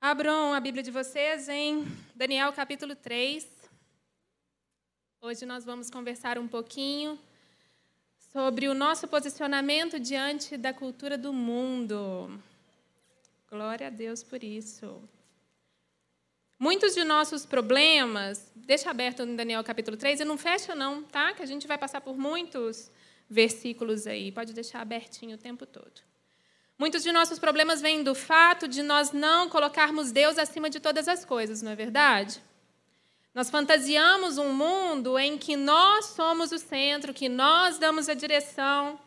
Abram a Bíblia de vocês em Daniel capítulo 3. Hoje nós vamos conversar um pouquinho sobre o nosso posicionamento diante da cultura do mundo. Glória a Deus por isso. Muitos de nossos problemas, deixa aberto no Daniel capítulo 3 e não fecha não, tá? Que a gente vai passar por muitos versículos aí. Pode deixar abertinho o tempo todo. Muitos de nossos problemas vêm do fato de nós não colocarmos Deus acima de todas as coisas, não é verdade? Nós fantasiamos um mundo em que nós somos o centro, que nós damos a direção,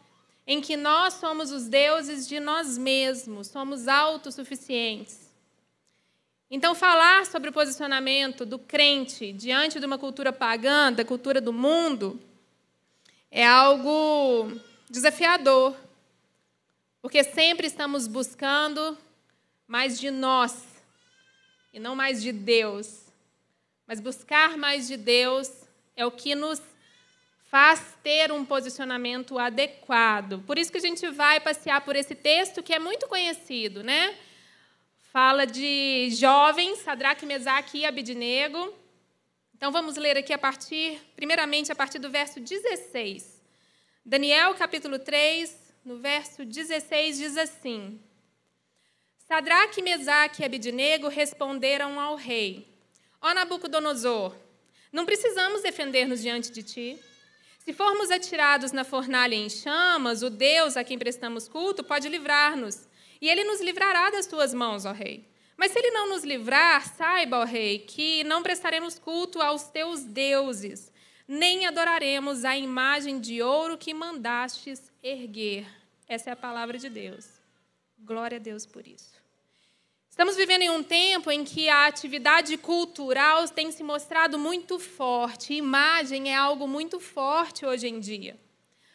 em que nós somos os deuses de nós mesmos, somos autossuficientes. Então, falar sobre o posicionamento do crente diante de uma cultura pagã, da cultura do mundo, é algo desafiador porque sempre estamos buscando mais de nós e não mais de Deus. Mas buscar mais de Deus é o que nos faz ter um posicionamento adequado. Por isso que a gente vai passear por esse texto que é muito conhecido, né? Fala de jovens, Sadraque, Mesaque e Abidnego. Então vamos ler aqui a partir, primeiramente a partir do verso 16. Daniel, capítulo 3, no verso 16, diz assim: Sadraque, Mesaque e Abidnego responderam ao rei: Ó Nabucodonosor, não precisamos defender-nos diante de ti. Se formos atirados na fornalha em chamas, o Deus a quem prestamos culto pode livrar-nos, e ele nos livrará das tuas mãos, ó rei. Mas se ele não nos livrar, saiba, ó rei, que não prestaremos culto aos teus deuses, nem adoraremos a imagem de ouro que mandastes erguer. Essa é a palavra de Deus. Glória a Deus por isso. Estamos vivendo em um tempo em que a atividade cultural tem se mostrado muito forte. Imagem é algo muito forte hoje em dia.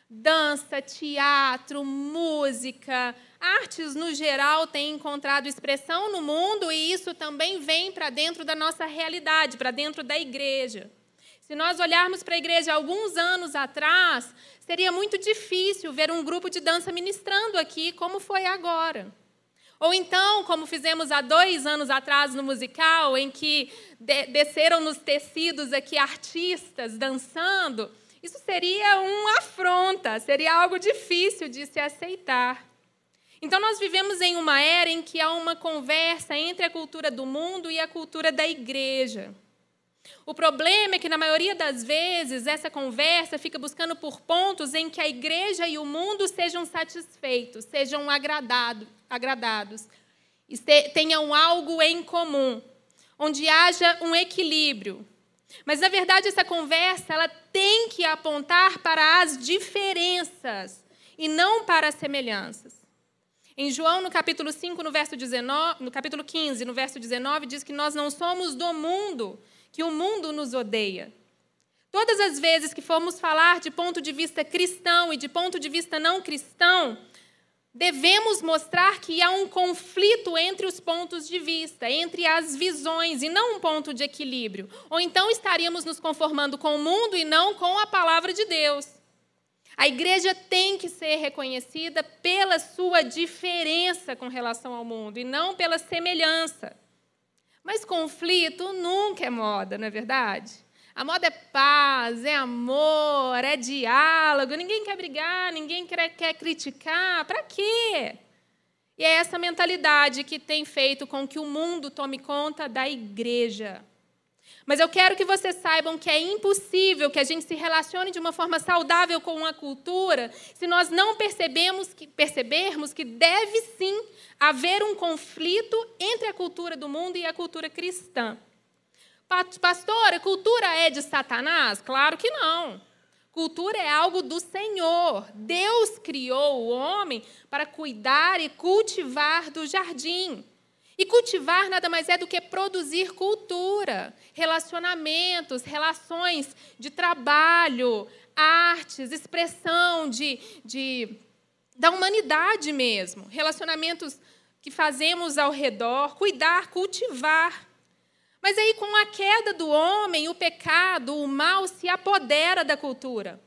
Dança, teatro, música, artes no geral têm encontrado expressão no mundo e isso também vem para dentro da nossa realidade, para dentro da igreja. Se nós olharmos para a igreja alguns anos atrás, seria muito difícil ver um grupo de dança ministrando aqui, como foi agora. Ou então, como fizemos há dois anos atrás no musical, em que desceram nos tecidos aqui artistas dançando, isso seria uma afronta, seria algo difícil de se aceitar. Então, nós vivemos em uma era em que há uma conversa entre a cultura do mundo e a cultura da igreja. O problema é que, na maioria das vezes, essa conversa fica buscando por pontos em que a igreja e o mundo sejam satisfeitos, sejam agradado, agradados, tenham algo em comum, onde haja um equilíbrio. Mas, na verdade, essa conversa ela tem que apontar para as diferenças e não para as semelhanças. Em João, no capítulo 5, no verso 19, no capítulo 15, no verso 19, diz que nós não somos do mundo, que o mundo nos odeia. Todas as vezes que formos falar de ponto de vista cristão e de ponto de vista não cristão, devemos mostrar que há um conflito entre os pontos de vista, entre as visões, e não um ponto de equilíbrio. Ou então estaríamos nos conformando com o mundo e não com a palavra de Deus. A igreja tem que ser reconhecida pela sua diferença com relação ao mundo e não pela semelhança. Mas conflito nunca é moda, não é verdade? A moda é paz, é amor, é diálogo. Ninguém quer brigar, ninguém quer, quer criticar. Para quê? E é essa mentalidade que tem feito com que o mundo tome conta da igreja. Mas eu quero que vocês saibam que é impossível que a gente se relacione de uma forma saudável com a cultura se nós não percebemos que, percebermos que deve sim haver um conflito entre a cultura do mundo e a cultura cristã. Pastor, a cultura é de Satanás? Claro que não. Cultura é algo do Senhor. Deus criou o homem para cuidar e cultivar do jardim. E cultivar nada mais é do que produzir cultura, relacionamentos, relações de trabalho, artes, expressão de, de, da humanidade mesmo, relacionamentos que fazemos ao redor, cuidar, cultivar. Mas aí, com a queda do homem, o pecado, o mal se apodera da cultura.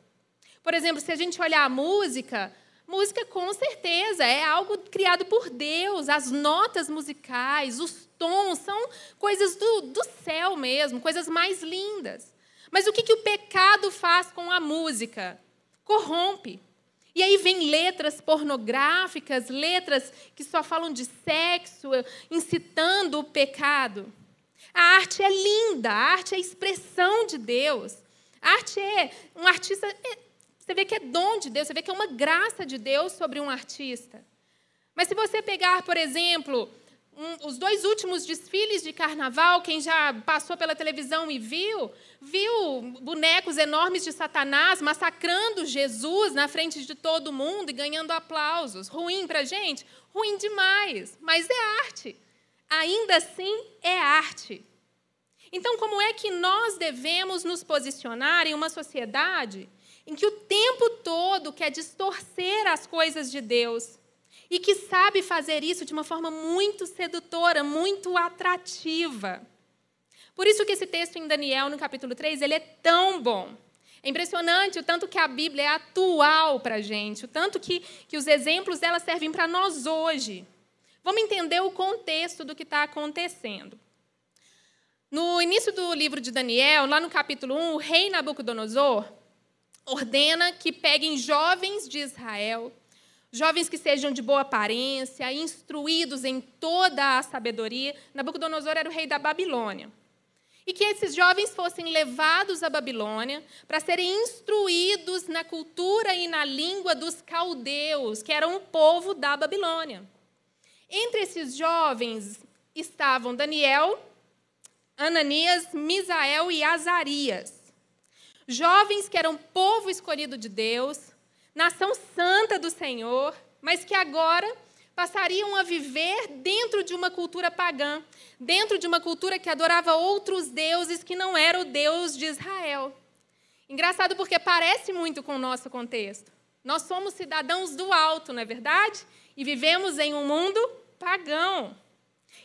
Por exemplo, se a gente olhar a música, Música, com certeza, é algo criado por Deus. As notas musicais, os tons, são coisas do, do céu mesmo, coisas mais lindas. Mas o que, que o pecado faz com a música? Corrompe. E aí vem letras pornográficas, letras que só falam de sexo, incitando o pecado. A arte é linda, a arte é a expressão de Deus. A arte é um artista, você vê que é dom de Deus, você vê que é uma graça de Deus sobre um artista. Mas se você pegar, por exemplo, um, os dois últimos desfiles de carnaval, quem já passou pela televisão e viu, viu bonecos enormes de Satanás massacrando Jesus na frente de todo mundo e ganhando aplausos. Ruim para a gente? Ruim demais, mas é arte. Ainda assim, é arte. Então, como é que nós devemos nos posicionar em uma sociedade em que o tempo todo quer distorcer as coisas de Deus? e que sabe fazer isso de uma forma muito sedutora, muito atrativa. Por isso que esse texto em Daniel, no capítulo 3, ele é tão bom. É impressionante o tanto que a Bíblia é atual para a gente, o tanto que, que os exemplos dela servem para nós hoje. Vamos entender o contexto do que está acontecendo. No início do livro de Daniel, lá no capítulo 1, o rei Nabucodonosor ordena que peguem jovens de Israel Jovens que sejam de boa aparência, instruídos em toda a sabedoria. Nabucodonosor era o rei da Babilônia. E que esses jovens fossem levados à Babilônia para serem instruídos na cultura e na língua dos caldeus, que eram o povo da Babilônia. Entre esses jovens estavam Daniel, Ananias, Misael e Azarias. Jovens que eram povo escolhido de Deus, nação santa do Senhor, mas que agora passariam a viver dentro de uma cultura pagã, dentro de uma cultura que adorava outros deuses que não era o Deus de Israel. Engraçado porque parece muito com o nosso contexto. Nós somos cidadãos do alto, não é verdade? E vivemos em um mundo pagão.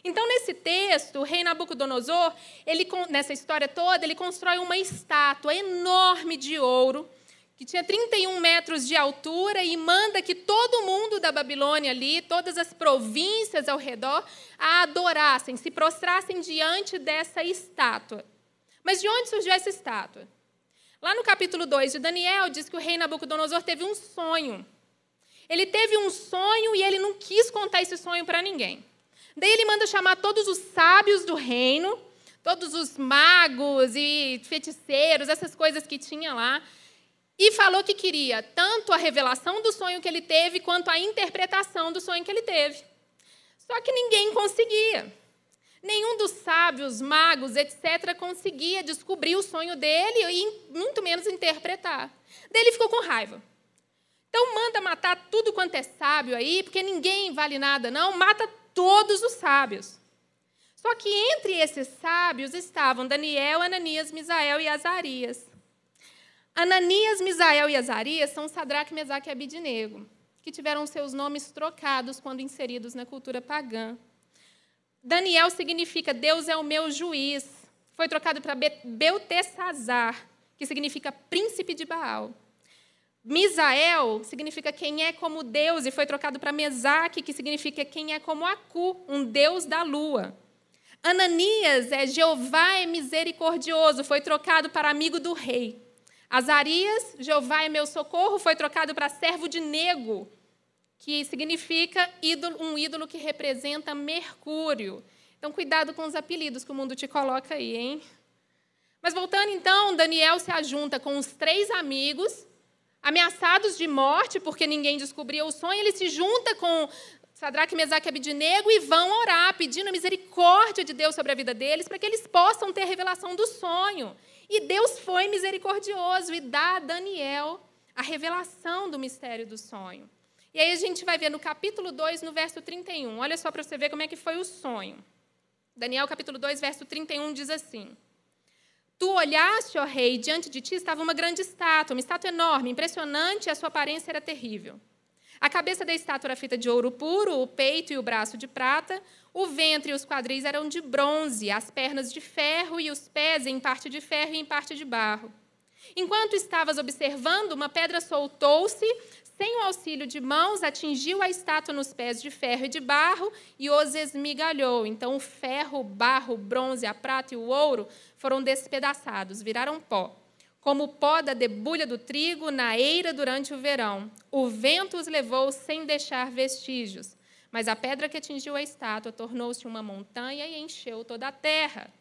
Então, nesse texto, o rei Nabucodonosor, ele, nessa história toda, ele constrói uma estátua enorme de ouro, que tinha 31 metros de altura e manda que todo mundo da Babilônia ali, todas as províncias ao redor, a adorassem, se prostrassem diante dessa estátua. Mas de onde surgiu essa estátua? Lá no capítulo 2 de Daniel, diz que o rei Nabucodonosor teve um sonho. Ele teve um sonho e ele não quis contar esse sonho para ninguém. Daí ele manda chamar todos os sábios do reino, todos os magos e feiticeiros, essas coisas que tinha lá, e falou que queria tanto a revelação do sonho que ele teve, quanto a interpretação do sonho que ele teve. Só que ninguém conseguia. Nenhum dos sábios, magos, etc., conseguia descobrir o sonho dele e muito menos interpretar. Daí ele ficou com raiva. Então manda matar tudo quanto é sábio aí, porque ninguém vale nada, não. Mata todos os sábios. Só que entre esses sábios estavam Daniel, Ananias, Misael e Azarias. Ananias, Misael e Azarias são Sadraque, Mesaque e Abidinego, que tiveram seus nomes trocados quando inseridos na cultura pagã. Daniel significa Deus é o meu juiz. Foi trocado para Beltesazar, que significa príncipe de Baal. Misael significa quem é como Deus, e foi trocado para Mesaque, que significa quem é como Acu, um deus da lua. Ananias é Jeová é misericordioso, foi trocado para amigo do rei. Azarias, Jeová é meu socorro, foi trocado para servo de nego, que significa ídolo, um ídolo que representa Mercúrio. Então, cuidado com os apelidos que o mundo te coloca aí, hein? Mas voltando então, Daniel se ajunta com os três amigos, ameaçados de morte, porque ninguém descobria o sonho, ele se junta com Sadraque, Mesaque e Abidinego e vão orar, pedindo a misericórdia de Deus sobre a vida deles, para que eles possam ter a revelação do sonho. E Deus foi misericordioso e dá a Daniel a revelação do mistério do sonho. E aí a gente vai ver no capítulo 2, no verso 31. Olha só para você ver como é que foi o sonho. Daniel, capítulo 2, verso 31 diz assim: Tu olhaste, ó rei, diante de ti estava uma grande estátua, uma estátua enorme, impressionante, e a sua aparência era terrível. A cabeça da estátua era feita de ouro puro, o peito e o braço de prata, o ventre e os quadris eram de bronze, as pernas de ferro e os pés em parte de ferro e em parte de barro. Enquanto estavas observando, uma pedra soltou-se, sem o auxílio de mãos, atingiu a estátua nos pés de ferro e de barro e os esmigalhou. Então, o ferro, o barro, o bronze, a prata e o ouro foram despedaçados, viraram pó. Como o pó da debulha do trigo na eira durante o verão. O vento os levou sem deixar vestígios. Mas a pedra que atingiu a estátua tornou-se uma montanha e encheu toda a terra.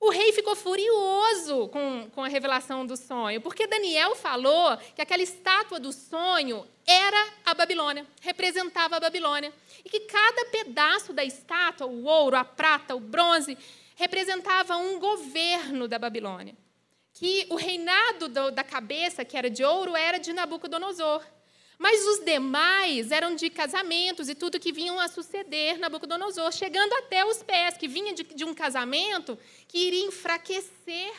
O rei ficou furioso com, com a revelação do sonho, porque Daniel falou que aquela estátua do sonho era a Babilônia, representava a Babilônia. E que cada pedaço da estátua, o ouro, a prata, o bronze, representava um governo da Babilônia. Que o reinado do, da cabeça, que era de ouro, era de Nabucodonosor. Mas os demais eram de casamentos e tudo que vinham a suceder Nabucodonosor, chegando até os pés, que vinha de, de um casamento que iria enfraquecer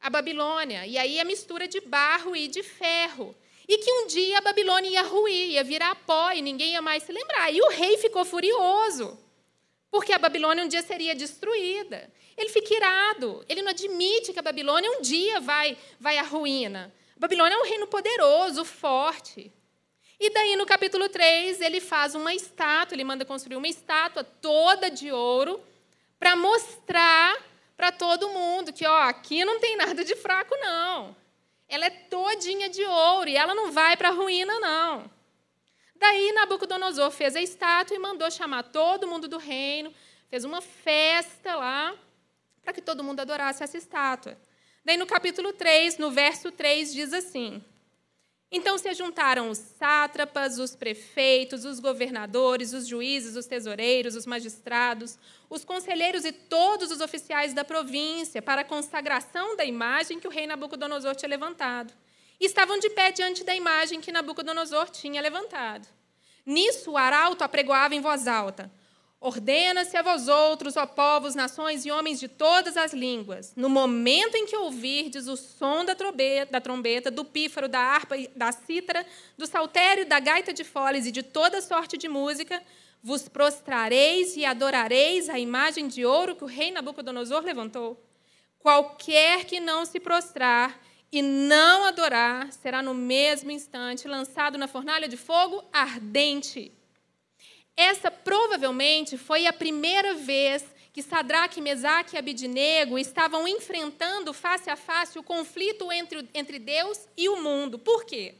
a Babilônia. E aí a mistura de barro e de ferro. E que um dia a Babilônia ia ruir, ia virar pó e ninguém ia mais se lembrar. E o rei ficou furioso, porque a Babilônia um dia seria destruída. Ele fica irado, ele não admite que a Babilônia um dia vai, vai à ruína. A Babilônia é um reino poderoso, forte. E daí, no capítulo 3, ele faz uma estátua, ele manda construir uma estátua toda de ouro, para mostrar para todo mundo que, ó, aqui não tem nada de fraco, não. Ela é todinha de ouro e ela não vai para a ruína, não. Daí, Nabucodonosor fez a estátua e mandou chamar todo mundo do reino, fez uma festa lá, para que todo mundo adorasse essa estátua. Daí, no capítulo 3, no verso 3, diz assim: então se juntaram os sátrapas, os prefeitos, os governadores, os juízes, os tesoureiros, os magistrados, os conselheiros e todos os oficiais da província para a consagração da imagem que o rei Nabucodonosor tinha levantado. E estavam de pé diante da imagem que Nabucodonosor tinha levantado. Nisso o arauto apregoava em voz alta: Ordena-se a vós outros, ó povos, nações e homens de todas as línguas, no momento em que ouvirdes o som da trombeta, da, trombeta, do pífaro, da harpa, da cítara, do saltério, da gaita de foles e de toda sorte de música, vos prostrareis e adorareis a imagem de ouro que o rei Nabucodonosor levantou. Qualquer que não se prostrar e não adorar será no mesmo instante lançado na fornalha de fogo ardente. Essa provavelmente foi a primeira vez que Sadraque, Mesaque e Abidinego estavam enfrentando face a face o conflito entre, entre Deus e o mundo. Por quê?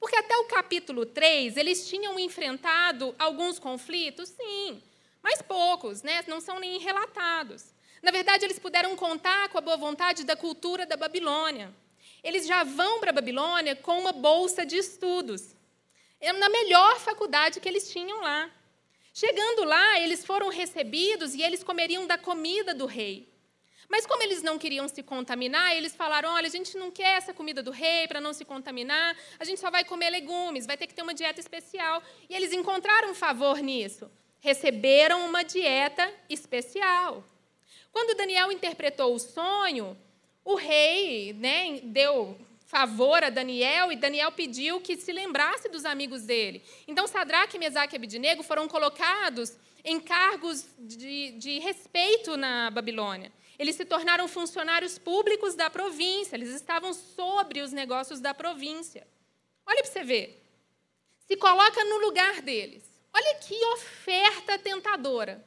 Porque até o capítulo 3 eles tinham enfrentado alguns conflitos, sim, mas poucos, né? não são nem relatados. Na verdade, eles puderam contar com a boa vontade da cultura da Babilônia. Eles já vão para a Babilônia com uma bolsa de estudos na melhor faculdade que eles tinham lá. Chegando lá, eles foram recebidos e eles comeriam da comida do rei. Mas como eles não queriam se contaminar, eles falaram: olha, a gente não quer essa comida do rei para não se contaminar, a gente só vai comer legumes, vai ter que ter uma dieta especial. E eles encontraram um favor nisso. Receberam uma dieta especial. Quando Daniel interpretou o sonho, o rei né, deu favor a Daniel e Daniel pediu que se lembrasse dos amigos dele. Então, Sadraque, Mesaque e Abidinego foram colocados em cargos de, de respeito na Babilônia. Eles se tornaram funcionários públicos da província, eles estavam sobre os negócios da província. Olha para você ver. Se coloca no lugar deles. Olha que oferta tentadora.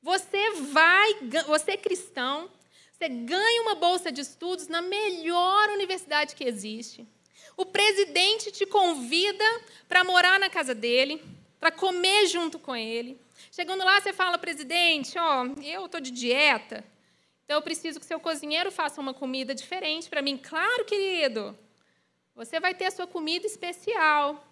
Você vai, você é cristão, você ganha uma bolsa de estudos na melhor universidade que existe. O presidente te convida para morar na casa dele, para comer junto com ele. Chegando lá, você fala, presidente, ó, eu estou de dieta, então eu preciso que seu cozinheiro faça uma comida diferente para mim. Claro, querido, você vai ter a sua comida especial.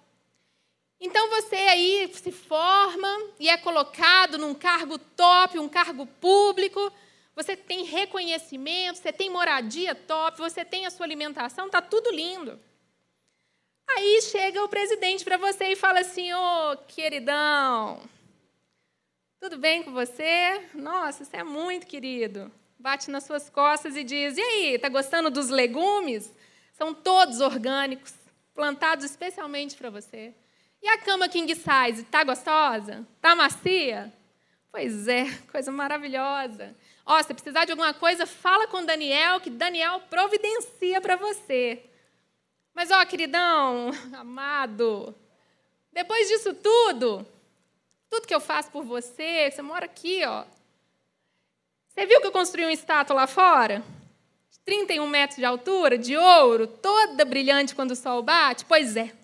Então você aí se forma e é colocado num cargo top, um cargo público você tem reconhecimento, você tem moradia top, você tem a sua alimentação, está tudo lindo. Aí chega o presidente para você e fala assim: Ô, oh, queridão, tudo bem com você? Nossa, você é muito querido. Bate nas suas costas e diz: E aí, está gostando dos legumes? São todos orgânicos, plantados especialmente para você. E a cama king size, está gostosa? Está macia? Pois é, coisa maravilhosa. Ó, se precisar de alguma coisa, fala com Daniel, que Daniel providencia para você. Mas, ó, queridão, amado, depois disso tudo, tudo que eu faço por você, você mora aqui, ó. Você viu que eu construí uma estátua lá fora? De 31 metros de altura, de ouro, toda brilhante quando o sol bate? Pois é.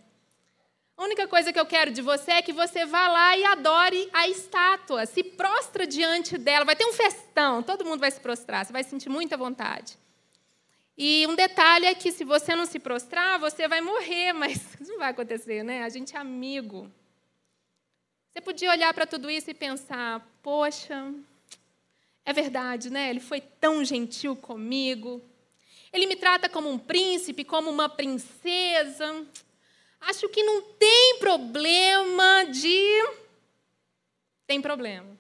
A única coisa que eu quero de você é que você vá lá e adore a estátua, se prostra diante dela. Vai ter um festão, todo mundo vai se prostrar, você vai sentir muita vontade. E um detalhe é que se você não se prostrar, você vai morrer, mas isso não vai acontecer, né? A gente é amigo. Você podia olhar para tudo isso e pensar: poxa, é verdade, né? Ele foi tão gentil comigo. Ele me trata como um príncipe, como uma princesa acho que não tem problema de. Tem problema.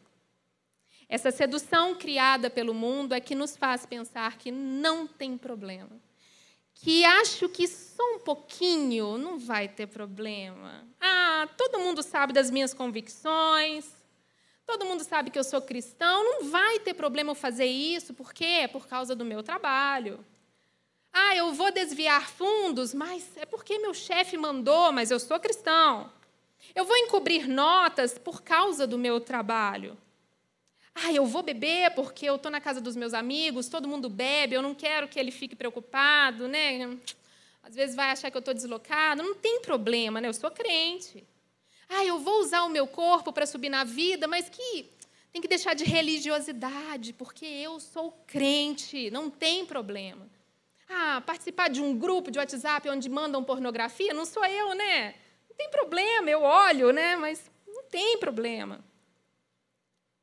Essa sedução criada pelo mundo é que nos faz pensar que não tem problema. Que acho que só um pouquinho não vai ter problema. Ah, todo mundo sabe das minhas convicções. Todo mundo sabe que eu sou cristão. Não vai ter problema eu fazer isso. Por quê? Por causa do meu trabalho. Ah, eu vou desviar fundos, mas é porque meu chefe mandou, mas eu sou cristão. Eu vou encobrir notas por causa do meu trabalho. Ah, eu vou beber porque eu estou na casa dos meus amigos, todo mundo bebe, eu não quero que ele fique preocupado, né? Às vezes vai achar que eu estou deslocado. Não tem problema, né? Eu sou crente. Ah, eu vou usar o meu corpo para subir na vida, mas que tem que deixar de religiosidade, porque eu sou crente, não tem problema. Ah, participar de um grupo de WhatsApp onde mandam pornografia, não sou eu, né? Não tem problema, eu olho, né? Mas não tem problema.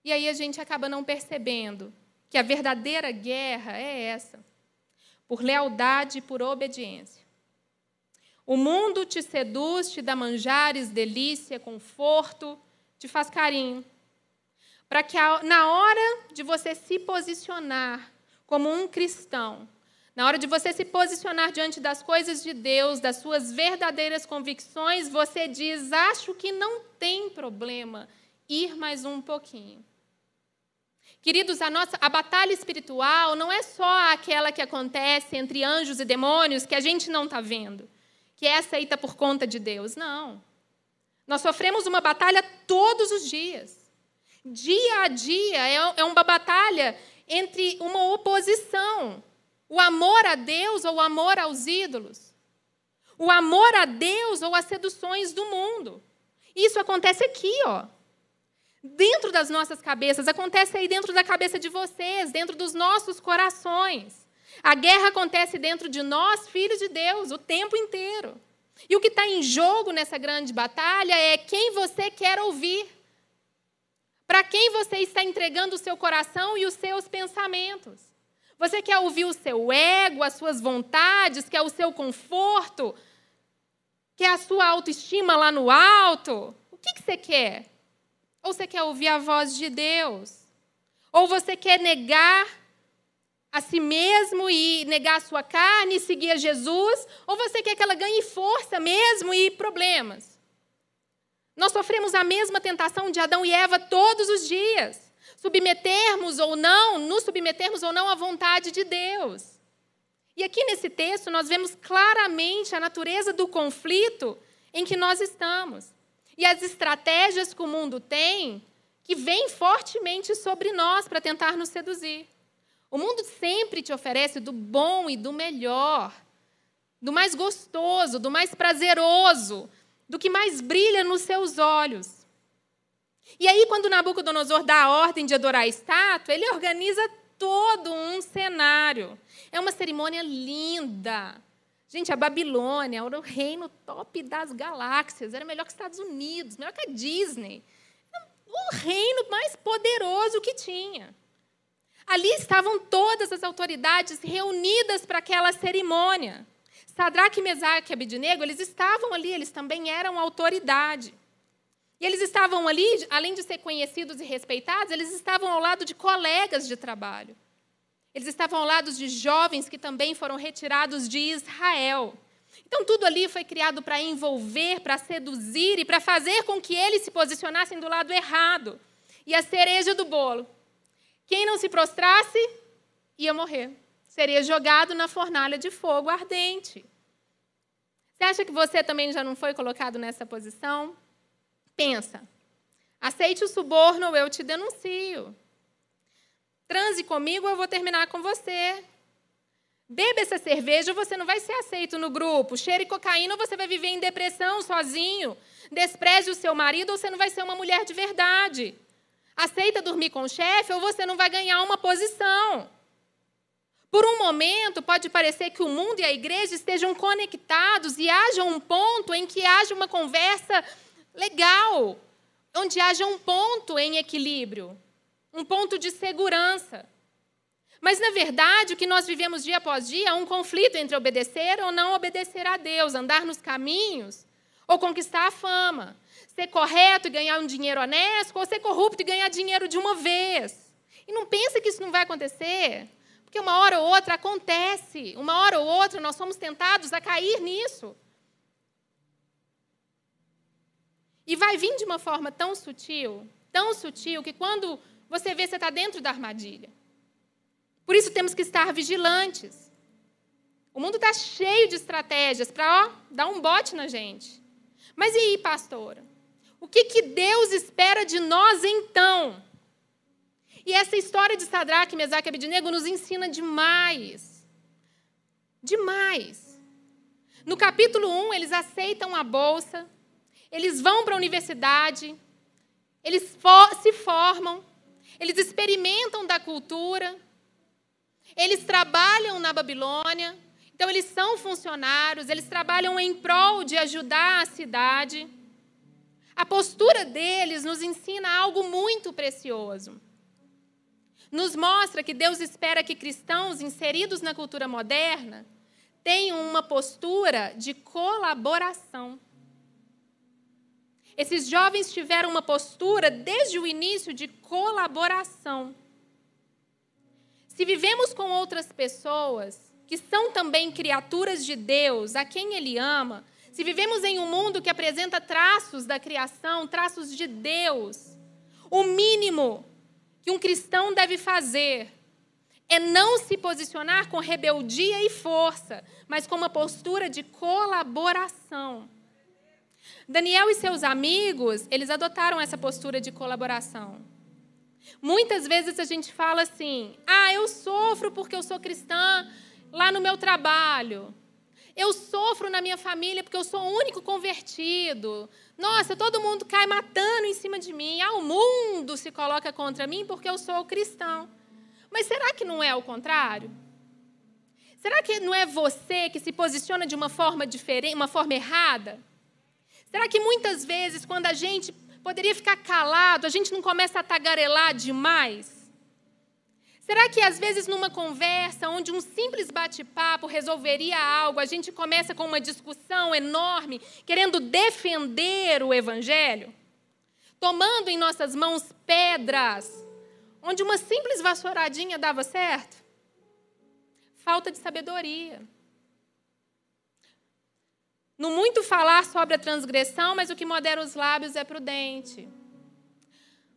E aí a gente acaba não percebendo que a verdadeira guerra é essa por lealdade e por obediência. O mundo te seduz, te dá manjares, delícia, conforto, te faz carinho. Para que na hora de você se posicionar como um cristão, na hora de você se posicionar diante das coisas de Deus, das suas verdadeiras convicções, você diz: acho que não tem problema ir mais um pouquinho. Queridos, a nossa a batalha espiritual não é só aquela que acontece entre anjos e demônios que a gente não está vendo, que essa aí está por conta de Deus. Não. Nós sofremos uma batalha todos os dias. Dia a dia é, é uma batalha entre uma oposição o amor a Deus ou o amor aos ídolos? O amor a Deus ou as seduções do mundo? Isso acontece aqui, ó. Dentro das nossas cabeças, acontece aí dentro da cabeça de vocês, dentro dos nossos corações. A guerra acontece dentro de nós, filhos de Deus, o tempo inteiro. E o que está em jogo nessa grande batalha é quem você quer ouvir. Para quem você está entregando o seu coração e os seus pensamentos. Você quer ouvir o seu ego, as suas vontades, quer o seu conforto, quer a sua autoestima lá no alto? O que, que você quer? Ou você quer ouvir a voz de Deus? Ou você quer negar a si mesmo e negar a sua carne e seguir a Jesus? Ou você quer que ela ganhe força mesmo e problemas? Nós sofremos a mesma tentação de Adão e Eva todos os dias submetermos ou não, nos submetermos ou não à vontade de Deus. E aqui nesse texto nós vemos claramente a natureza do conflito em que nós estamos. E as estratégias que o mundo tem que vêm fortemente sobre nós para tentar nos seduzir. O mundo sempre te oferece do bom e do melhor, do mais gostoso, do mais prazeroso, do que mais brilha nos seus olhos. E aí, quando Nabucodonosor dá a ordem de adorar a estátua, ele organiza todo um cenário. É uma cerimônia linda. Gente, a Babilônia era o reino top das galáxias, era melhor que os Estados Unidos, melhor que a Disney. O reino mais poderoso que tinha. Ali estavam todas as autoridades reunidas para aquela cerimônia. Sadraque, Mesaque e Abednego, eles estavam ali, eles também eram autoridade. E eles estavam ali, além de ser conhecidos e respeitados, eles estavam ao lado de colegas de trabalho. Eles estavam ao lado de jovens que também foram retirados de Israel. Então, tudo ali foi criado para envolver, para seduzir e para fazer com que eles se posicionassem do lado errado. E a cereja do bolo: quem não se prostrasse ia morrer. Seria jogado na fornalha de fogo ardente. Você acha que você também já não foi colocado nessa posição? Pensa. Aceite o suborno ou eu te denuncio. Transe comigo ou eu vou terminar com você. Beba essa cerveja ou você não vai ser aceito no grupo. Cheire cocaína ou você vai viver em depressão sozinho. Despreze o seu marido ou você não vai ser uma mulher de verdade. Aceita dormir com o chefe ou você não vai ganhar uma posição. Por um momento, pode parecer que o mundo e a igreja estejam conectados e haja um ponto em que haja uma conversa legal, onde haja um ponto em equilíbrio, um ponto de segurança. Mas, na verdade, o que nós vivemos dia após dia é um conflito entre obedecer ou não obedecer a Deus, andar nos caminhos ou conquistar a fama, ser correto e ganhar um dinheiro honesto ou ser corrupto e ganhar dinheiro de uma vez. E não pensa que isso não vai acontecer, porque uma hora ou outra acontece, uma hora ou outra nós somos tentados a cair nisso. E vai vir de uma forma tão sutil, tão sutil, que quando você vê, você está dentro da armadilha. Por isso temos que estar vigilantes. O mundo está cheio de estratégias para dar um bote na gente. Mas e aí, pastora? O que, que Deus espera de nós então? E essa história de Sadraque, Mesaque e Abednego nos ensina demais. Demais. No capítulo 1, eles aceitam a bolsa, eles vão para a universidade, eles se formam, eles experimentam da cultura, eles trabalham na Babilônia, então eles são funcionários, eles trabalham em prol de ajudar a cidade. A postura deles nos ensina algo muito precioso. Nos mostra que Deus espera que cristãos inseridos na cultura moderna tenham uma postura de colaboração. Esses jovens tiveram uma postura desde o início de colaboração. Se vivemos com outras pessoas que são também criaturas de Deus, a quem Ele ama, se vivemos em um mundo que apresenta traços da criação, traços de Deus, o mínimo que um cristão deve fazer é não se posicionar com rebeldia e força, mas com uma postura de colaboração. Daniel e seus amigos, eles adotaram essa postura de colaboração. Muitas vezes a gente fala assim: ah, eu sofro porque eu sou cristã lá no meu trabalho. Eu sofro na minha família porque eu sou o único convertido. Nossa, todo mundo cai matando em cima de mim. Ah, o mundo se coloca contra mim porque eu sou cristão. Mas será que não é o contrário? Será que não é você que se posiciona de uma forma diferente, uma forma errada? Será que muitas vezes, quando a gente poderia ficar calado, a gente não começa a tagarelar demais? Será que às vezes numa conversa onde um simples bate-papo resolveria algo, a gente começa com uma discussão enorme, querendo defender o evangelho? Tomando em nossas mãos pedras, onde uma simples vassouradinha dava certo? Falta de sabedoria. No muito falar sobre a transgressão, mas o que modera os lábios é prudente.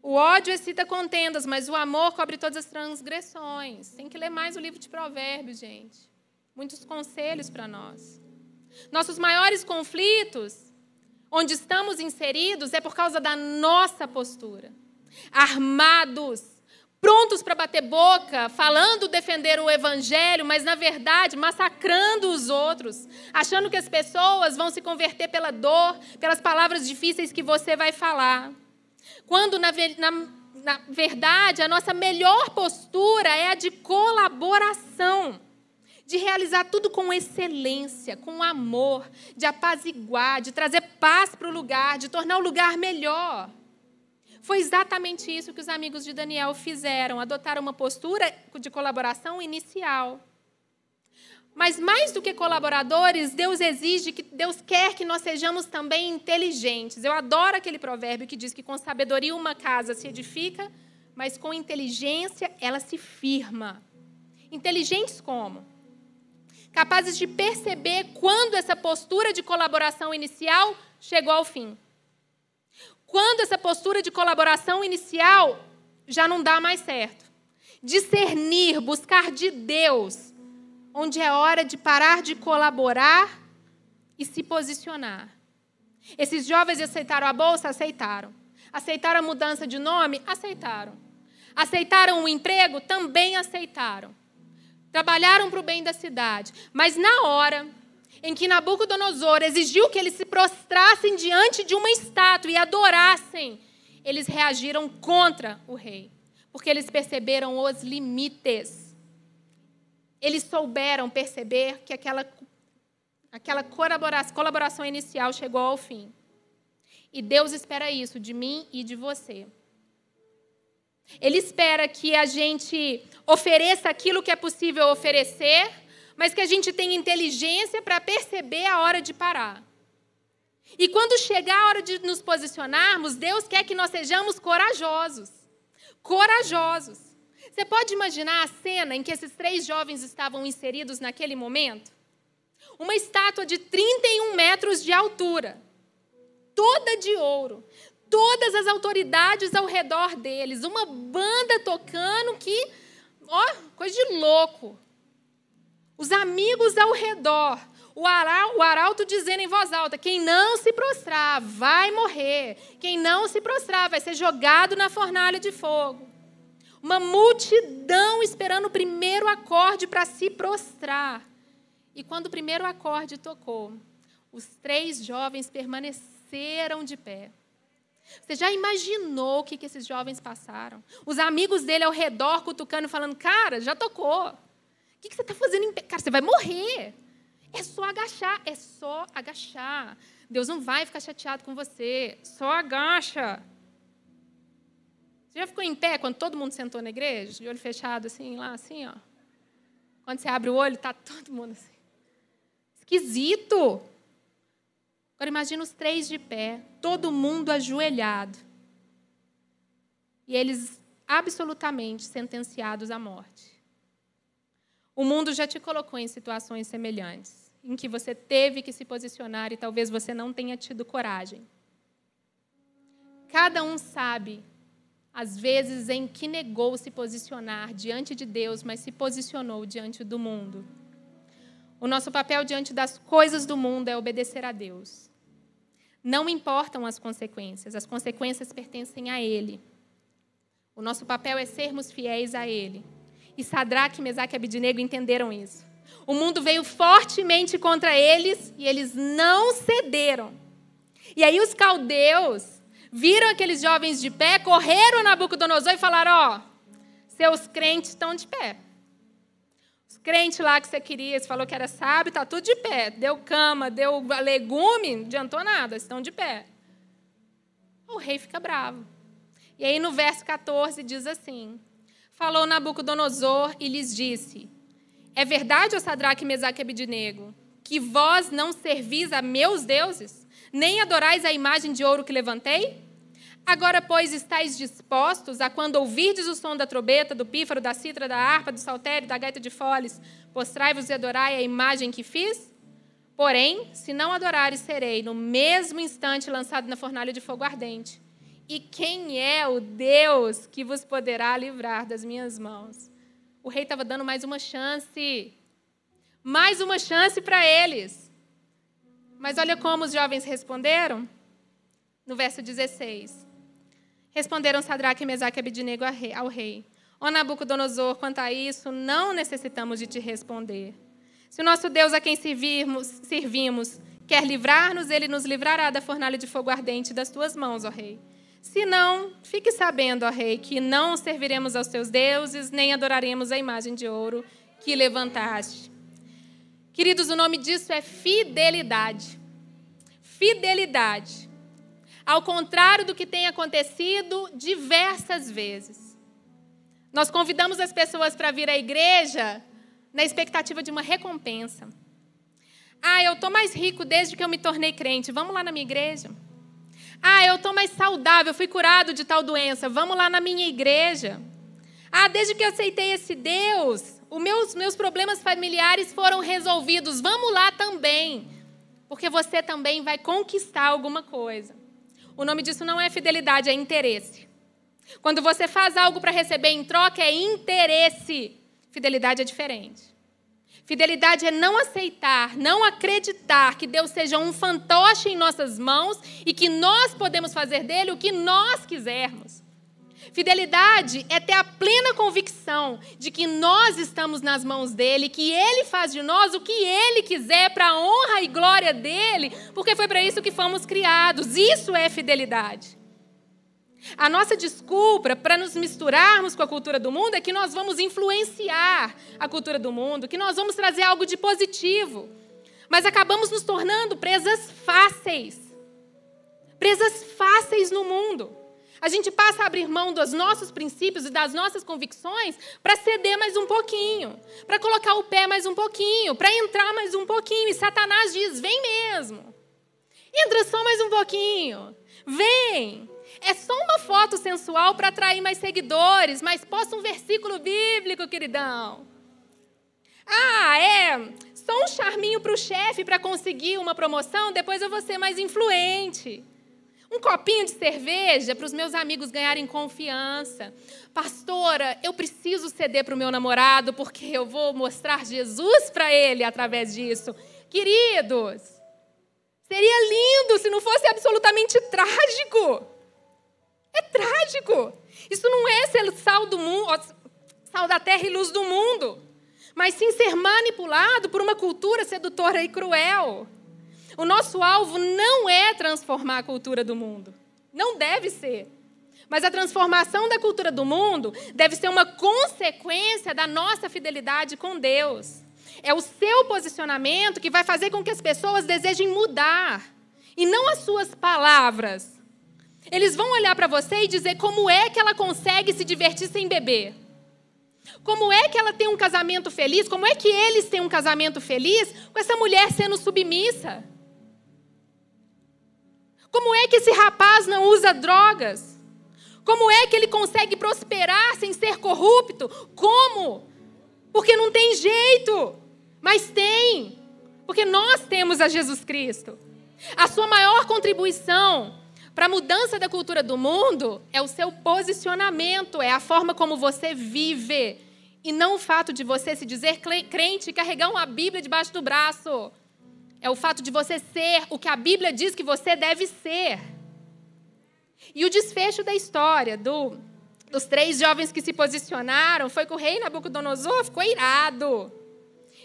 O ódio excita contendas, mas o amor cobre todas as transgressões. Tem que ler mais o livro de Provérbios, gente. Muitos conselhos para nós. Nossos maiores conflitos, onde estamos inseridos, é por causa da nossa postura. Armados, prontos para bater boca, falando defender o evangelho, mas na verdade massacrando os outros, achando que as pessoas vão se converter pela dor, pelas palavras difíceis que você vai falar. Quando, na, na, na verdade, a nossa melhor postura é a de colaboração de realizar tudo com excelência, com amor, de apaziguar, de trazer paz para o lugar, de tornar o lugar melhor. Foi exatamente isso que os amigos de Daniel fizeram, adotaram uma postura de colaboração inicial. Mas mais do que colaboradores, Deus exige que Deus quer que nós sejamos também inteligentes. Eu adoro aquele provérbio que diz que com sabedoria uma casa se edifica, mas com inteligência ela se firma. Inteligentes como? Capazes de perceber quando essa postura de colaboração inicial chegou ao fim. Quando essa postura de colaboração inicial já não dá mais certo. Discernir, buscar de Deus, onde é hora de parar de colaborar e se posicionar. Esses jovens aceitaram a bolsa? Aceitaram. Aceitaram a mudança de nome? Aceitaram. Aceitaram o emprego? Também aceitaram. Trabalharam para o bem da cidade. Mas na hora em que Nabucodonosor exigiu que eles se prostrassem diante de uma estátua e adorassem, eles reagiram contra o rei, porque eles perceberam os limites. Eles souberam perceber que aquela, aquela colaboração inicial chegou ao fim. E Deus espera isso de mim e de você. Ele espera que a gente ofereça aquilo que é possível oferecer, mas que a gente tenha inteligência para perceber a hora de parar. E quando chegar a hora de nos posicionarmos, Deus quer que nós sejamos corajosos. Corajosos. Você pode imaginar a cena em que esses três jovens estavam inseridos naquele momento? Uma estátua de 31 metros de altura, toda de ouro, todas as autoridades ao redor deles, uma banda tocando que, ó, coisa de louco. Os amigos ao redor, o arauto dizendo em voz alta: quem não se prostrar vai morrer, quem não se prostrar vai ser jogado na fornalha de fogo. Uma multidão esperando o primeiro acorde para se prostrar. E quando o primeiro acorde tocou, os três jovens permaneceram de pé. Você já imaginou o que, que esses jovens passaram? Os amigos dele ao redor cutucando, falando: Cara, já tocou. Que, que você está fazendo em pé? Cara, você vai morrer. É só agachar, é só agachar. Deus não vai ficar chateado com você. Só agacha. Você já ficou em pé quando todo mundo sentou na igreja? De olho fechado, assim, lá, assim, ó. Quando você abre o olho, está todo mundo assim. Esquisito. Agora imagina os três de pé, todo mundo ajoelhado. E eles absolutamente sentenciados à morte. O mundo já te colocou em situações semelhantes, em que você teve que se posicionar e talvez você não tenha tido coragem. Cada um sabe, às vezes, em que negou se posicionar diante de Deus, mas se posicionou diante do mundo. O nosso papel diante das coisas do mundo é obedecer a Deus. Não importam as consequências, as consequências pertencem a Ele. O nosso papel é sermos fiéis a Ele. E Sadraque, Mesaque e Abidinego entenderam isso. O mundo veio fortemente contra eles e eles não cederam. E aí os caldeus viram aqueles jovens de pé, correram a Nabucodonosor e falaram: Ó, oh, seus crentes estão de pé crente lá que você queria, você falou que era sábio, está tudo de pé. Deu cama, deu legume, não adiantou nada, estão de pé. O rei fica bravo. E aí no verso 14 diz assim: Falou Nabucodonosor e lhes disse: É verdade, ó Sadraque, Mesaque e Abidinego, que vós não servis a meus deuses, nem adorais a imagem de ouro que levantei? Agora, pois, estáis dispostos a, quando ouvirdes o som da trombeta, do pífaro, da citra, da harpa, do saltério, da gaita de foles, postrai-vos e adorai a imagem que fiz? Porém, se não adorares, serei no mesmo instante lançado na fornalha de fogo ardente. E quem é o Deus que vos poderá livrar das minhas mãos? O rei estava dando mais uma chance. Mais uma chance para eles. Mas olha como os jovens responderam. No verso 16. Responderam Sadraque, Mesaque e Abidinego ao rei. Ó Nabucodonosor, quanto a isso, não necessitamos de te responder. Se o nosso Deus a quem servimos, servimos quer livrar-nos, ele nos livrará da fornalha de fogo ardente das tuas mãos, ó rei. Se não, fique sabendo, ó rei, que não serviremos aos teus deuses, nem adoraremos a imagem de ouro que levantaste. Queridos, o nome disso é fidelidade. Fidelidade ao contrário do que tem acontecido diversas vezes. Nós convidamos as pessoas para vir à igreja na expectativa de uma recompensa. Ah, eu estou mais rico desde que eu me tornei crente, vamos lá na minha igreja. Ah, eu estou mais saudável, fui curado de tal doença, vamos lá na minha igreja. Ah, desde que eu aceitei esse Deus, os meus, meus problemas familiares foram resolvidos, vamos lá também, porque você também vai conquistar alguma coisa. O nome disso não é fidelidade, é interesse. Quando você faz algo para receber em troca, é interesse. Fidelidade é diferente. Fidelidade é não aceitar, não acreditar que Deus seja um fantoche em nossas mãos e que nós podemos fazer dele o que nós quisermos. Fidelidade é ter a plena convicção de que nós estamos nas mãos dele, que ele faz de nós o que ele quiser para a honra e glória dele, porque foi para isso que fomos criados. Isso é fidelidade. A nossa desculpa para nos misturarmos com a cultura do mundo é que nós vamos influenciar a cultura do mundo, que nós vamos trazer algo de positivo. Mas acabamos nos tornando presas fáceis. Presas fáceis no mundo. A gente passa a abrir mão dos nossos princípios e das nossas convicções para ceder mais um pouquinho, para colocar o pé mais um pouquinho, para entrar mais um pouquinho. E Satanás diz: vem mesmo. Entra só mais um pouquinho. Vem. É só uma foto sensual para atrair mais seguidores, mas posta um versículo bíblico, queridão. Ah, é. Só um charminho para o chefe para conseguir uma promoção, depois eu vou ser mais influente. Um copinho de cerveja para os meus amigos ganharem confiança. Pastora, eu preciso ceder para o meu namorado porque eu vou mostrar Jesus para ele através disso. Queridos, seria lindo se não fosse absolutamente trágico. É trágico. Isso não é ser sal do mundo, sal da terra e luz do mundo, mas sim ser manipulado por uma cultura sedutora e cruel. O nosso alvo não é transformar a cultura do mundo. Não deve ser. Mas a transformação da cultura do mundo deve ser uma consequência da nossa fidelidade com Deus. É o seu posicionamento que vai fazer com que as pessoas desejem mudar, e não as suas palavras. Eles vão olhar para você e dizer como é que ela consegue se divertir sem beber. Como é que ela tem um casamento feliz? Como é que eles têm um casamento feliz com essa mulher sendo submissa? Como é que esse rapaz não usa drogas? Como é que ele consegue prosperar sem ser corrupto? Como? Porque não tem jeito. Mas tem. Porque nós temos a Jesus Cristo. A sua maior contribuição para a mudança da cultura do mundo é o seu posicionamento, é a forma como você vive. E não o fato de você se dizer crente e carregar uma Bíblia debaixo do braço. É o fato de você ser o que a Bíblia diz que você deve ser. E o desfecho da história do, dos três jovens que se posicionaram foi que o rei Nabucodonosor ficou irado.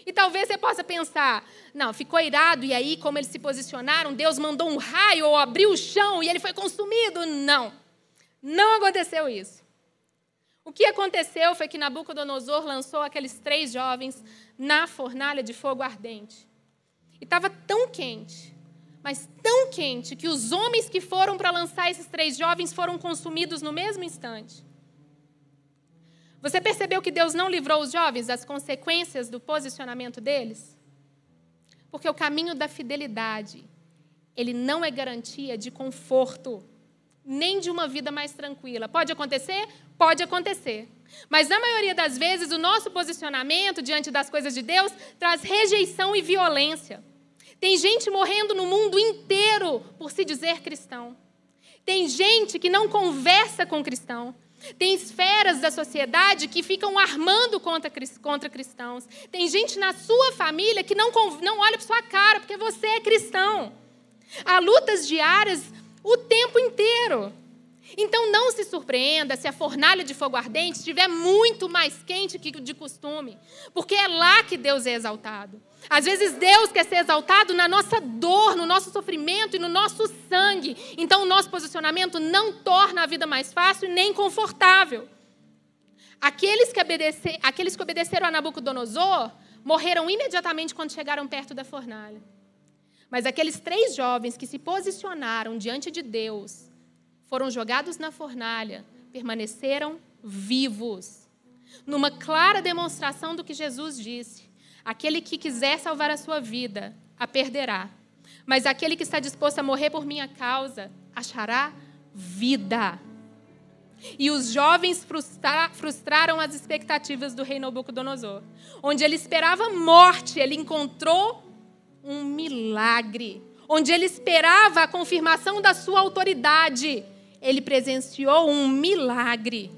E talvez você possa pensar, não, ficou irado e aí, como eles se posicionaram, Deus mandou um raio ou abriu o chão e ele foi consumido. Não, não aconteceu isso. O que aconteceu foi que Nabucodonosor lançou aqueles três jovens na fornalha de fogo ardente. E estava tão quente, mas tão quente, que os homens que foram para lançar esses três jovens foram consumidos no mesmo instante. Você percebeu que Deus não livrou os jovens das consequências do posicionamento deles? Porque o caminho da fidelidade, ele não é garantia de conforto, nem de uma vida mais tranquila. Pode acontecer? Pode acontecer. Mas na maioria das vezes, o nosso posicionamento diante das coisas de Deus traz rejeição e violência. Tem gente morrendo no mundo inteiro por se dizer cristão. Tem gente que não conversa com cristão. Tem esferas da sociedade que ficam armando contra, contra cristãos. Tem gente na sua família que não, não olha para sua cara porque você é cristão. Há lutas diárias o tempo inteiro. Então não se surpreenda se a fornalha de fogo ardente estiver muito mais quente que de costume, porque é lá que Deus é exaltado. Às vezes Deus quer ser exaltado na nossa dor, no nosso sofrimento e no nosso sangue. Então o nosso posicionamento não torna a vida mais fácil nem confortável. Aqueles que, obedece, aqueles que obedeceram a Nabucodonosor morreram imediatamente quando chegaram perto da fornalha. Mas aqueles três jovens que se posicionaram diante de Deus foram jogados na fornalha, permaneceram vivos. Numa clara demonstração do que Jesus disse: aquele que quiser salvar a sua vida, a perderá. Mas aquele que está disposto a morrer por minha causa, achará vida. E os jovens frustra frustraram as expectativas do rei Nabucodonosor. Onde ele esperava morte, ele encontrou um milagre. onde ele esperava a confirmação da sua autoridade, ele presenciou um milagre.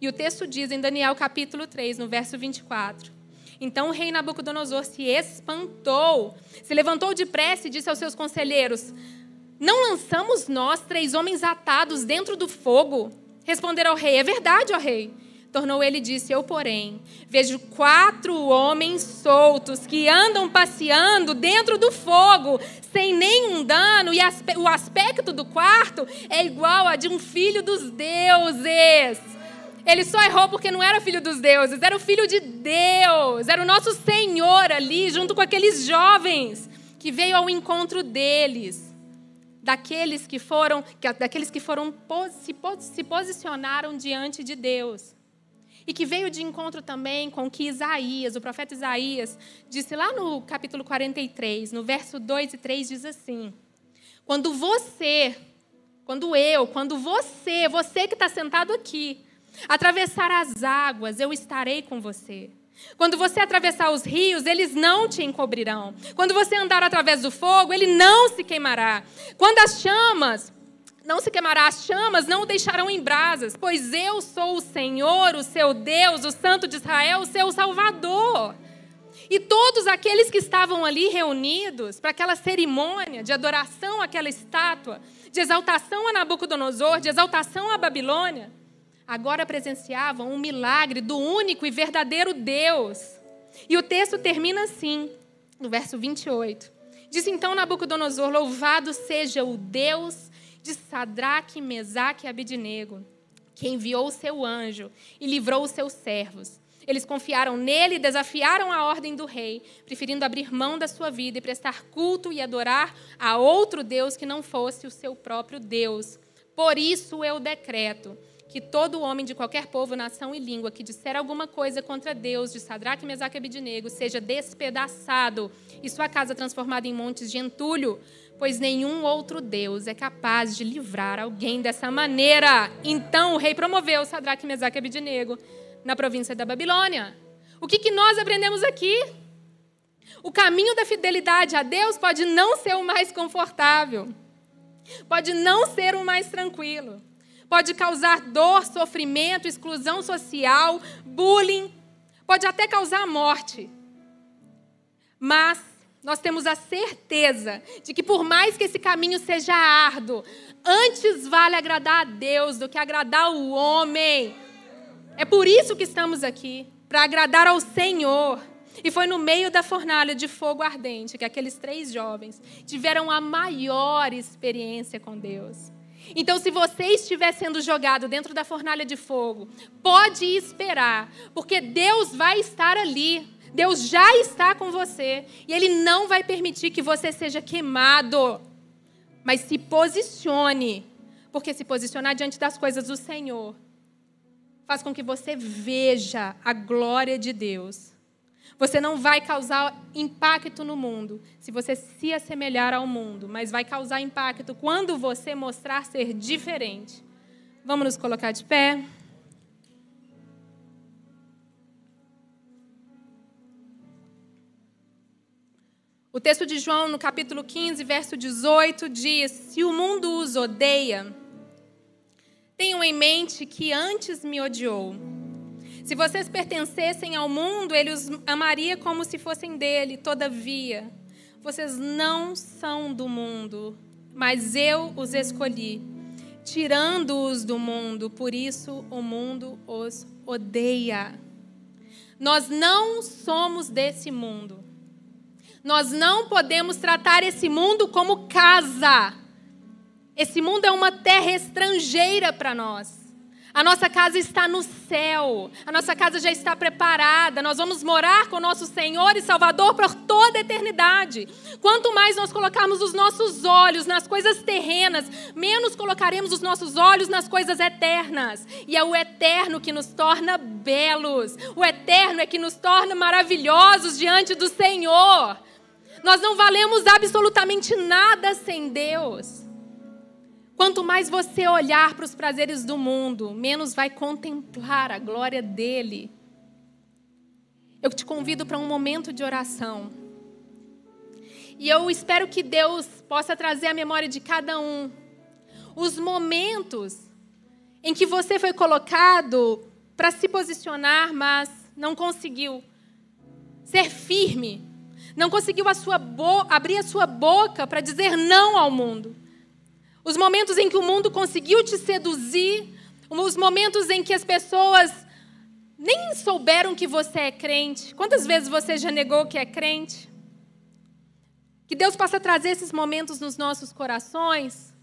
E o texto diz em Daniel capítulo 3, no verso 24: Então o rei Nabucodonosor se espantou, se levantou depressa e disse aos seus conselheiros: Não lançamos nós três homens atados dentro do fogo? Responderam ao rei: É verdade, ó rei. Tornou ele e disse: Eu, porém, vejo quatro homens soltos que andam passeando dentro do fogo, sem nenhum dano, e o aspecto do quarto é igual a de um filho dos deuses. Ele só errou porque não era filho dos deuses, era o filho de Deus, era o nosso Senhor ali, junto com aqueles jovens que veio ao encontro deles daqueles que foram, daqueles que foram se, se posicionaram diante de Deus. E que veio de encontro também com que Isaías, o profeta Isaías, disse lá no capítulo 43, no verso 2 e 3, diz assim: Quando você, quando eu, quando você, você que está sentado aqui, atravessar as águas, eu estarei com você. Quando você atravessar os rios, eles não te encobrirão. Quando você andar através do fogo, ele não se queimará. Quando as chamas não se queimará as chamas, não o deixarão em brasas, pois eu sou o Senhor, o seu Deus, o Santo de Israel, o seu Salvador. E todos aqueles que estavam ali reunidos para aquela cerimônia de adoração àquela estátua, de exaltação a Nabucodonosor, de exaltação à Babilônia, agora presenciavam um milagre do único e verdadeiro Deus. E o texto termina assim, no verso 28. Diz então Nabucodonosor: Louvado seja o Deus de Sadraque, Mesaque e Abidnego, que enviou o seu anjo e livrou os seus servos. Eles confiaram nele e desafiaram a ordem do rei, preferindo abrir mão da sua vida e prestar culto e adorar a outro Deus que não fosse o seu próprio Deus. Por isso eu decreto que todo homem de qualquer povo, nação e língua que disser alguma coisa contra Deus, de Sadraque, Mesaque e Abidnego, seja despedaçado e sua casa transformada em montes de entulho, pois nenhum outro Deus é capaz de livrar alguém dessa maneira. Então o rei promoveu Sadraque, Mesaque e Abidinego na província da Babilônia. O que, que nós aprendemos aqui? O caminho da fidelidade a Deus pode não ser o mais confortável, pode não ser o mais tranquilo, pode causar dor, sofrimento, exclusão social, bullying, pode até causar morte. Mas nós temos a certeza de que, por mais que esse caminho seja árduo, antes vale agradar a Deus do que agradar o homem. É por isso que estamos aqui para agradar ao Senhor. E foi no meio da fornalha de fogo ardente que aqueles três jovens tiveram a maior experiência com Deus. Então, se você estiver sendo jogado dentro da fornalha de fogo, pode esperar, porque Deus vai estar ali Deus já está com você e Ele não vai permitir que você seja queimado. Mas se posicione, porque se posicionar diante das coisas do Senhor faz com que você veja a glória de Deus. Você não vai causar impacto no mundo se você se assemelhar ao mundo, mas vai causar impacto quando você mostrar ser diferente. Vamos nos colocar de pé? O texto de João, no capítulo 15, verso 18, diz: Se o mundo os odeia, tenham em mente que antes me odiou. Se vocês pertencessem ao mundo, ele os amaria como se fossem dele. Todavia, vocês não são do mundo, mas eu os escolhi, tirando-os do mundo, por isso o mundo os odeia. Nós não somos desse mundo. Nós não podemos tratar esse mundo como casa. Esse mundo é uma terra estrangeira para nós. A nossa casa está no céu. A nossa casa já está preparada. Nós vamos morar com o nosso Senhor e Salvador por toda a eternidade. Quanto mais nós colocarmos os nossos olhos nas coisas terrenas, menos colocaremos os nossos olhos nas coisas eternas. E é o eterno que nos torna belos. O eterno é que nos torna maravilhosos diante do Senhor. Nós não valemos absolutamente nada sem Deus. Quanto mais você olhar para os prazeres do mundo, menos vai contemplar a glória dele. Eu te convido para um momento de oração. E eu espero que Deus possa trazer à memória de cada um os momentos em que você foi colocado para se posicionar, mas não conseguiu ser firme, não conseguiu a sua abrir a sua boca para dizer não ao mundo. Os momentos em que o mundo conseguiu te seduzir, os momentos em que as pessoas nem souberam que você é crente. Quantas vezes você já negou que é crente? Que Deus possa trazer esses momentos nos nossos corações,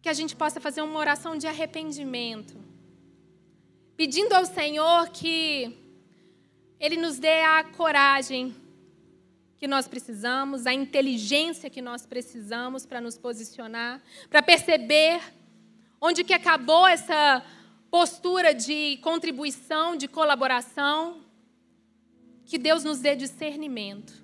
que a gente possa fazer uma oração de arrependimento, pedindo ao Senhor que Ele nos dê a coragem que nós precisamos, a inteligência que nós precisamos para nos posicionar, para perceber onde que acabou essa postura de contribuição, de colaboração, que Deus nos dê discernimento